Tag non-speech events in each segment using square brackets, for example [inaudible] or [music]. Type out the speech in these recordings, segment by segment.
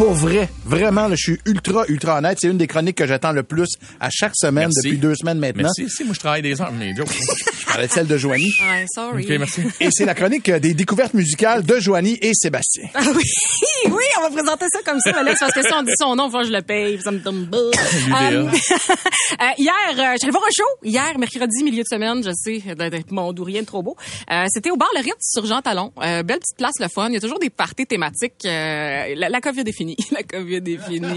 Pour vrai, vraiment, là, je suis ultra, ultra honnête. C'est une des chroniques que j'attends le plus à chaque semaine Merci. depuis deux semaines maintenant. Merci. Si, moi, je travaille des heures, mais Joe. [laughs] Je parlais de celle de Joanie. [laughs] Ouais, sorry. OK, merci. Et c'est la chronique euh, des découvertes musicales de Joanie et Sébastien. Ah oui, [laughs] oui, on va présenter ça comme ça, Alex, parce que si on dit son nom, que je le paye. Ça me bas. Euh, euh, hier, euh, j'allais voir un show. Hier, mercredi, milieu de semaine, je sais, d'être mon doux, rien de trop beau. Euh, C'était au bar Le Ritz sur Jean Talon. Euh, belle petite place, le fun. Il y a toujours des parties thématiques. Euh, la, la COVID est finie. La COVID est finie.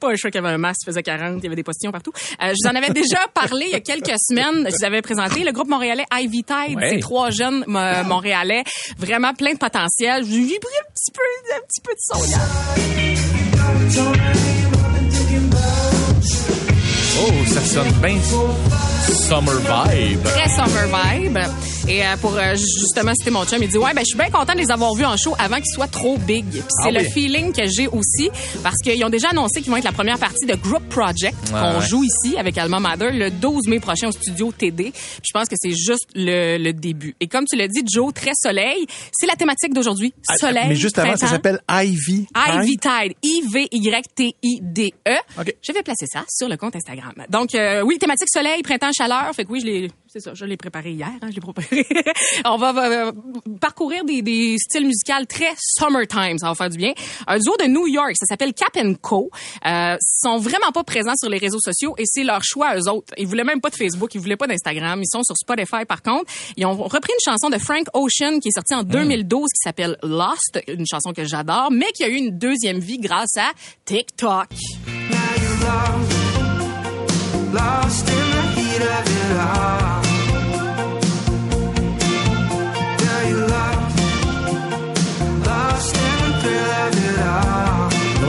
Pas un choix qu'il y avait un masque, il faisait 40, il y avait des postillons partout. Euh, je vous en avais déjà parlé il y a quelques semaines. Je vous avais présenté le groupe montréalais Ivy Tide. Ouais. C'est trois jeunes mo- montréalais, vraiment plein de potentiel. Je lui ai pris un petit peu, un petit peu de son hier. Oh, ça sonne bien summer vibe. très summer vibe. Et euh, pour euh, justement citer mon chum, il dit ouais ben je suis bien content de les avoir vus en show avant qu'ils soient trop big. Puis c'est Ah le oui. feeling que j'ai aussi parce qu'ils ont déjà annoncé qu'ils vont être la première partie de Group Project qu'on ouais. joue ici avec Alma Mater le 12 mai prochain au studio TD. Puis je pense que c'est juste le, le début. Et comme tu l'as dit Joe, très soleil, c'est la thématique d'aujourd'hui. Soleil. Ah, Mais juste avant, ça s'appelle Ivy. Ivy Tide, I-V-Y-T-I-D-E. OK. Je vais placer ça sur le compte Instagram. Donc, euh, oui, thématique soleil, printemps, chaleur. Fait que oui, je l'ai, c'est ça, je l'ai préparé hier. Hein, je l'ai préparé. [laughs] On va euh, parcourir des, des styles musicaux très summertime. Ça va faire du bien. Un duo de New York, ça s'appelle Cap Co. Euh, sont vraiment pas présents sur les réseaux sociaux et c'est leur choix à eux autres. Ils voulaient même pas de Facebook, ils voulaient pas d'Instagram. Ils sont sur Spotify par contre. Ils ont repris une chanson de Frank Ocean qui est sortie en 2012 qui s'appelle Lost, une chanson que j'adore, mais qui a eu une deuxième vie grâce à TikTok. Lost in the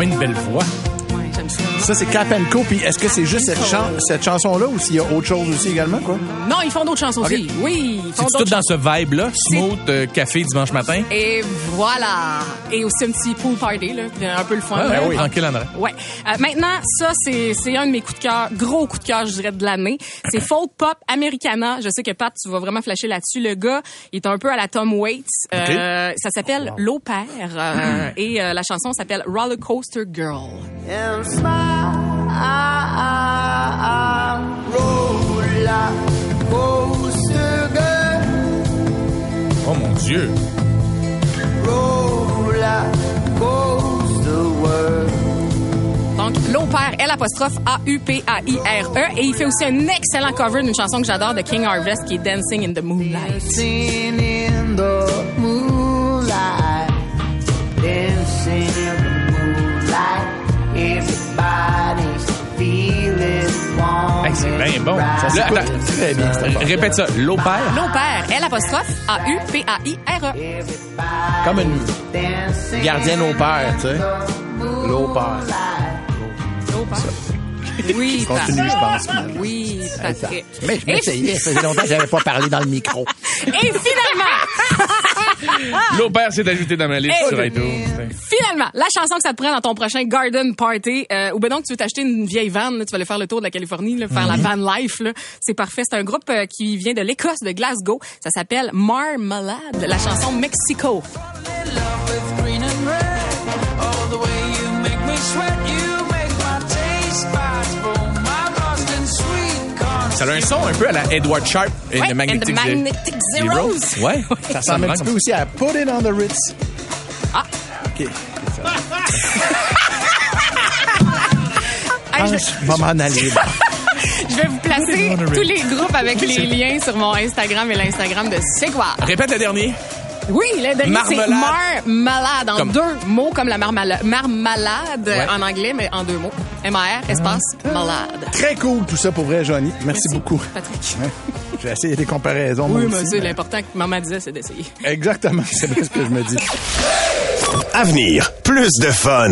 une belle voix. Ça. C'est Cap Co. Puis est-ce que c'est juste cette, chan- cette chanson-là ou s'il y a autre chose aussi également, quoi? Non, ils font d'autres chansons aussi. Oui, ils font C'est tout dans ce vibe-là? Smooth, euh, café dimanche matin? Et voilà. Et aussi un petit pool party, là. Un peu le fun. Ah, oui. Tranquille, André. Ouais. Euh, maintenant, ça, c'est, c'est un de mes coups de cœur, gros coup de cœur, je dirais, de l'année. C'est folk pop americana. Je sais que Pat, tu vas vraiment flasher là-dessus. Le gars, il est un peu à la Tom Waits. Euh, ça s'appelle L'Opère. euh, et euh, la chanson s'appelle Roller Coaster Girl. And smile, roller coaster girl, Oh mon Dieu. roller coaster world. Donc, L'Opère, L apostrophe A-U-P-A-I-R-E. E. Et il fait aussi un excellent cover d'une chanson que j'adore de King Harvest qui est Dancing in the Moonlight. Dancing in the moonlight, bien bon. and Là, bright. attends. Très bien, cette affaire. Répète ça. L'opère. L'Opère, L apostrophe A-U-P-A-I-R-E. Comme une gardienne au père, tu sais. L'au père. Oui, Continue, je pense. Oui, Patrick. Mais je m'essayais. Ça faisait longtemps que j'avais pas parlé dans le micro. Et finalement, [laughs] [laughs] L'opère s'est ajouté dans ma liste Hey. sur iTunes. finalement, la chanson que ça te prend dans ton prochain garden party, euh, ou ben donc tu veux t'acheter une vieille van, là, tu vas aller faire le tour de la Californie, là, faire la van life, c'est parfait. C'est un groupe euh, qui vient de l'Écosse, de Glasgow. Ça s'appelle Marmalade, la chanson Mexico. Ça a un son un peu à la Edward Sharp et Ouais, le Magnetic, and the Magnetic Zeros. Ouais. [laughs] Ça ressemble un petit peu aussi à Put It on the Ritz. Ah. OK. [laughs] Hey, je, vais m'en aller. [laughs] je vais vous placer tous les groupes avec les liens sur mon Instagram et l'Instagram de C'est quoi? Répète le dernier. Oui, le dernier, c'est Marmelade. marmalade en Comme- deux mots comme la marmala- marmalade Ouais. en anglais, mais en deux mots. M-A-R, espace, malade. Très cool tout ça pour vrai, Johnny. Merci, beaucoup. Patrick. [laughs] Ouais. J'ai essayé des comparaisons. moi Oui, mais c'est l'important que maman disait, c'est d'essayer. Exactement, c'est bien ce que je me dis. Avenir, plus de fun.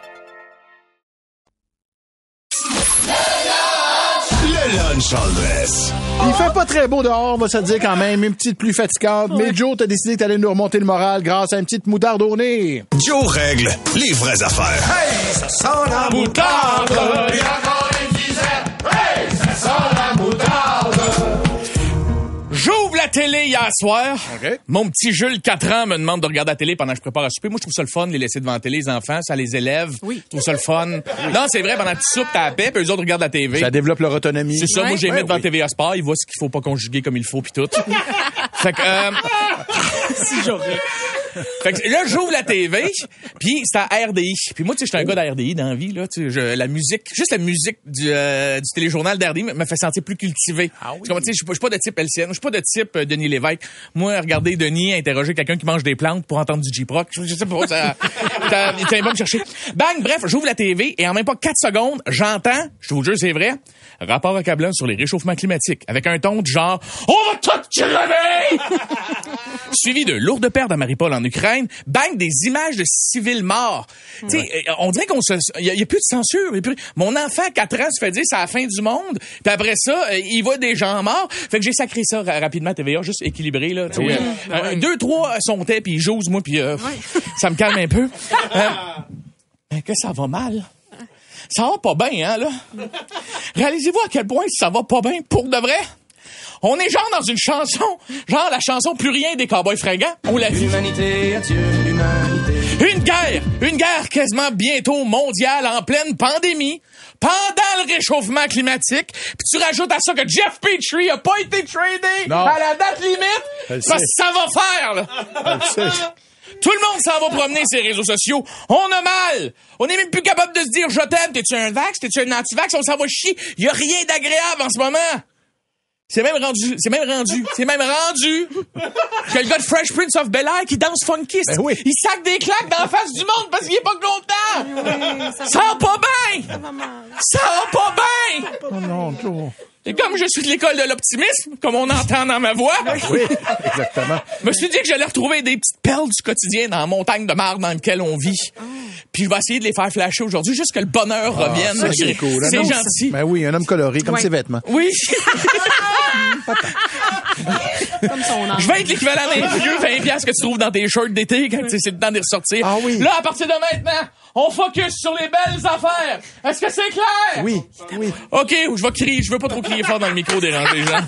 Il fait pas très beau dehors, on va se dire quand même, une petite pluie fatigante, mais Joe, t'as décidé que t'allais nous remonter le moral grâce à une petite moutarde au nez. Joe règle les vraies affaires. J'ouvre la télé hier soir. Mon petit Jules, 4 ans, me demande de regarder la télé pendant que je prépare à souper. Moi, je trouve ça le fun, les laisser devant la télé, les enfants. Ça les élève. Oui. Je trouve ça le fun. Non, c'est vrai, pendant que tu soupes, t'as la paix, puis eux autres regardent la TV. Ça développe leur autonomie. C'est ça, moi j'ai mis devant oui. TVA Sport, ils voient ce qu'il faut pas conjuguer comme il faut puis tout. [laughs] fait que euh, [laughs] Si j'aurais. Fait que là j'ouvre la TV, puis c'est à RDI. Puis moi tu sais je suis un gars d'RDI dans la vie là, tu sais je- la musique, juste la musique du, euh, du téléjournal d'RDI me fait sentir plus cultivé. Ah oui. Tu sais, je suis pas- de type LCN, je suis pas de type euh, Denis Lévesque. Moi regarder Denis interroger quelqu'un qui mange des plantes pour entendre du J-Proc, je, sais pas ça t'as- il t'as pas me chercher. Bang, bref, j'ouvre la TV et en même pas 4 secondes, j'entends, je vous jure c'est vrai, rapport accablant sur les réchauffements climatiques avec un ton du genre on va tout crever [laughs] suivi de lourdes pertes à Mariupol en Ukraine, bang, des images de civils morts. Tu sais, euh, on dirait qu'on se, il y, a- plus de censure. a plus- mon enfant, 4 ans, se fait dire c'est la fin du monde. Puis après ça, euh, il voit des gens morts. Fait que j'ai sacré ça ra- rapidement à TVA, juste équilibré là. sais, euh, deux, trois sont puis j'ose moi puis euh, ça me calme un peu. [laughs] Euh, mais que ça va mal? Ça va pas bien, hein, là? Réalisez-vous à quel point ça va pas bien pour de vrai? On est genre dans une chanson, genre la chanson Plus rien des cowboys fringants. On la adieu, humanité. Une guerre, une guerre quasiment bientôt mondiale en pleine pandémie, pendant le réchauffement climatique, puis tu rajoutes à ça que Jeff Petrie a pas été tradé Non. à la date limite, parce que ça va faire, là. Tout le monde s'en va promener ses réseaux sociaux. On a mal. On est même plus capable de se dire je t'aime. T'es-tu un vax? T'es-tu un anti-vax? On s'en va chier. Y a rien d'agréable en ce moment. C'est même rendu, c'est même rendu, c'est même rendu que le gars de Fresh Prince of Bel-Air qui danse funky, Ben oui. il sac des claques dans la face du monde parce qu'il est pas content. ça va pas bien. Ça va pas bien. Oh non, Joe. Et comme je suis de l'école de l'optimisme, comme on entend dans ma voix, Oui, exactement. je me suis dit que j'allais retrouver des petites perles du quotidien dans la montagne de marde dans laquelle on vit. Puis je vais essayer de les faire flasher aujourd'hui, juste que le bonheur revienne. Ça, c'est cool. Homme- gentil. Ben oui, un homme coloré, comme ses vêtements. Oui. [laughs] [laughs] Comme son âme. Je vais être l'équivalent d'un [laughs] vieux 20 piastres que tu trouves dans tes shorts d'été quand c'est le temps de les ressortir. Ah oui. Là, à partir de maintenant, on focus sur les belles affaires. Est-ce que c'est clair? Oui, oui. OK, je vais crier. Je veux pas trop crier fort dans le micro, déranger les gens.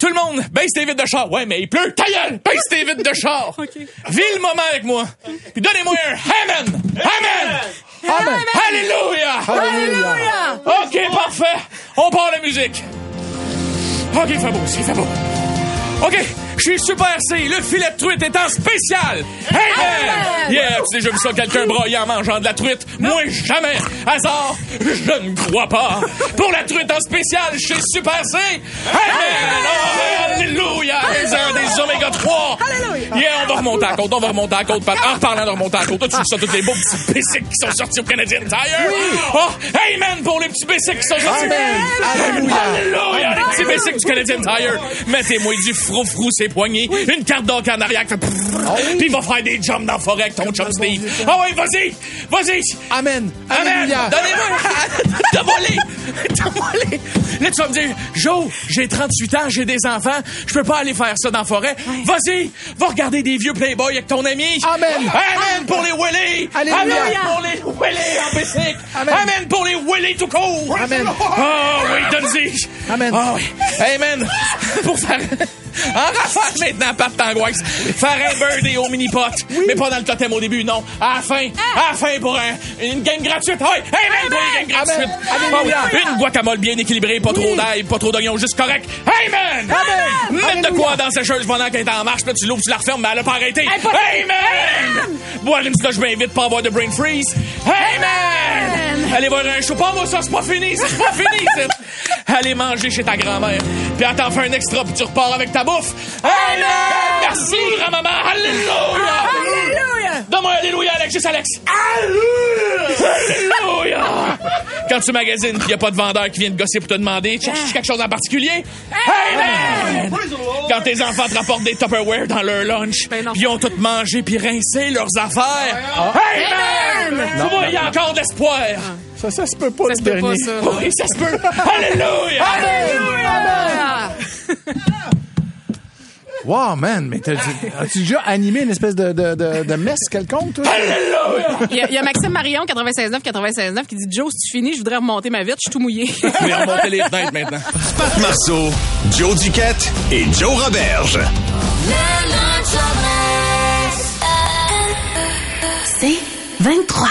Tout le monde, baisse tes vitres de char. Ouais, mais il pleut. Ta gueule! Baisse tes vitres de char. Vis le moment avec moi. Puis donnez-moi un Amen! Amen! Amen. Alléluia! Alléluia. OK, parfait. On part la musique. OK, il fait beau, il fait beau. OK, je suis Super C. Le filet de truite est en spécial. Amen! Yeah, tu as déjà vu ça, quelqu'un broyer en mangeant de la truite? Moi, jamais. Hasard, je ne crois pas. Pour la truite en spécial, chez Super C. Amen! Oh, alléluia! Les uns des oméga 3. Yeah, on va remonter à la côte, on va remonter à la côte. En reparlant de remonter à la côte, tu ça, tous les beaux petits basics qui sont sortis au Canadian Tire? Oh, amen pour les petits basics qui sont sortis. Amen. Alléluia. Alléluia! Les petits basics du Canadian Tire. Mettez-moi du frou-frou ses poignets, une carte d'or en arrière fait prrrr, puis il va faire des jumps dans la forêt avec ton chum Steve. Ah ouais, vas-y! Vas-y! Amen. Amen! Donnez-moi! [laughs] T'as volé! T'as volé! Là, tu vas me dire, Joe, j'ai 38 ans, j'ai des enfants, je peux pas aller faire ça dans la forêt. Vas-y! Va regarder des vieux Playboy avec ton ami! Amen. Amen pour les Willy! Alléluia. Amen pour les Willy en bicycle! Amen. Amen pour les Willy tout court! Amen. Oh oui, donne-y! Amen. Ah oui. Man, pour faire... [laughs] En rafale maintenant, Pat Tangoise. Faire un birdie au mini-pot. Mais pas dans le totem au début, non. À la fin. À la fin pour un, une game gratuite. Hey, hey, man, pour une game gratuite. Alléluia. Ah oui. Une guacamole bien équilibrée, pas trop d'ail, pas trop d'oignons, juste correct. Hey, man! Mettre de quoi dans la sécheuse pendant qu'elle est en marche, là, tu l'ouvres, tu la refermes, mais elle a pas arrêté. Hey, man! Boire une slush bien vite, pas avoir de brain freeze. Hey, man! Allez voir un show. Pas moi, ça, c'est pas fini, c'est pas fini. [laughs] Allez manger chez ta grand-mère. Puis t'en fait un extra, puis tu repars avec ta bouffe. Man! Merci, grand-maman. Alléluia! Alléluia! Donne-moi Alléluia, Alexis Alex. Alléluia! Quand tu magasines qu'il n'y a pas de vendeur qui vient te gosser pour te demander, tu cherches quelque chose en particulier? Man! Quand tes enfants te rapportent des Tupperware dans leur lunch, Ben puis ils ont tout mangé puis rincé leurs affaires. Hey, man! Tu vois, il y a encore d'espoir. Ça, ça se peut pas, Ça le pas, dernier. ça. Oui, ça se peut. [laughs] Alléluia! Ah! Wow, man, mais t'as- as-tu déjà animé une espèce de, de, de, de messe quelconque, toi? Il y, a, il y a Maxime Marion, 96.9, 96.9, qui dit Joe, si tu finis, je voudrais remonter ma vitre, je suis tout mouillé. Je vais remonter les fenêtres maintenant. Pat Marceau, Joe Duquette et Joe Roberge. C'est 23.